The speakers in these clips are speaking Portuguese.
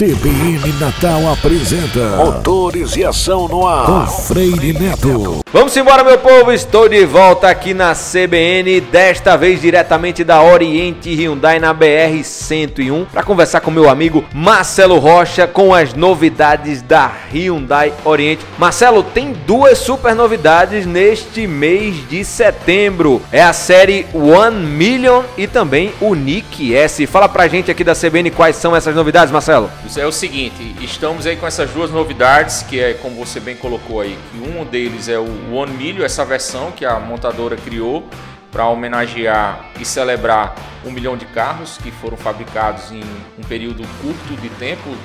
CBN Natal apresenta Motores e Ação no Ar com Freire Neto. Vamos embora, meu povo. Estou de volta aqui na CBN, desta vez diretamente da Oriente Hyundai na BR 101, para conversar com meu amigo Marcelo Rocha com as novidades da Hyundai Oriente. Marcelo, tem duas super novidades neste mês de setembro. É a série One Million e também o Nick S. Fala pra gente aqui da CBN quais são essas novidades, Marcelo. É o seguinte, estamos aí com essas duas novidades, que é como você bem colocou aí, que um deles é o One Million, essa versão que a montadora criou para homenagear e celebrar um milhão de carros que foram fabricados em um período curto de tempo.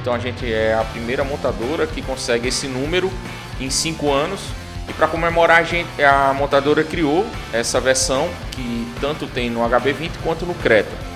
Então a gente é a primeira montadora que consegue esse número em cinco anos. E para comemorar, a, gente, a montadora criou essa versão que tanto tem no HB20 quanto no Creta.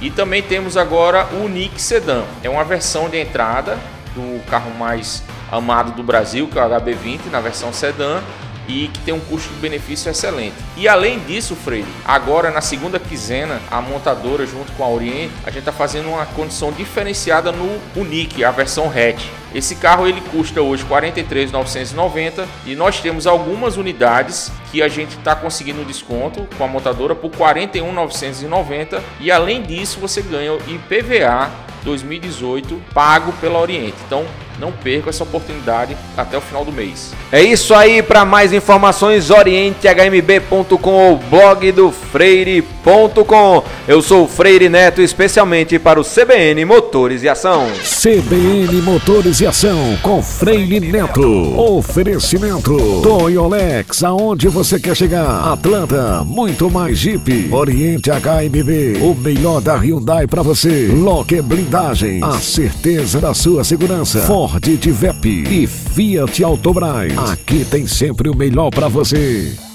E também temos agora o Nick Sedan. É uma versão de entrada do carro mais amado do Brasil, que é o HB20, na versão sedã, e que tem um custo-benefício excelente. E além disso, Freire, agora na segunda quinzena, a montadora junto com a Oriente, a gente está fazendo uma condição diferenciada no Unique, a versão hatch. Esse carro ele custa hoje 43.990 e nós temos algumas unidades que a gente está conseguindo desconto com a montadora por 41.990 e além disso você ganha o IPVA 2018 pago pela Oriente. Então não perca essa oportunidade até o final do mês. É isso aí, para mais informações orientehmb.com ou blog do freire.com. Eu sou o Freire Neto, especialmente para o CBN Motores e Ação. CBN Motores e Ação com Freire Neto. Oferecimento Toyolex, aonde você quer chegar? Atlanta, muito mais Jeep. Oriente HMB, o melhor da Hyundai para você. Locker Blindagem, a certeza da sua segurança. Ford de Vep e Fiat Autobras. Aqui tem sempre o melhor para você.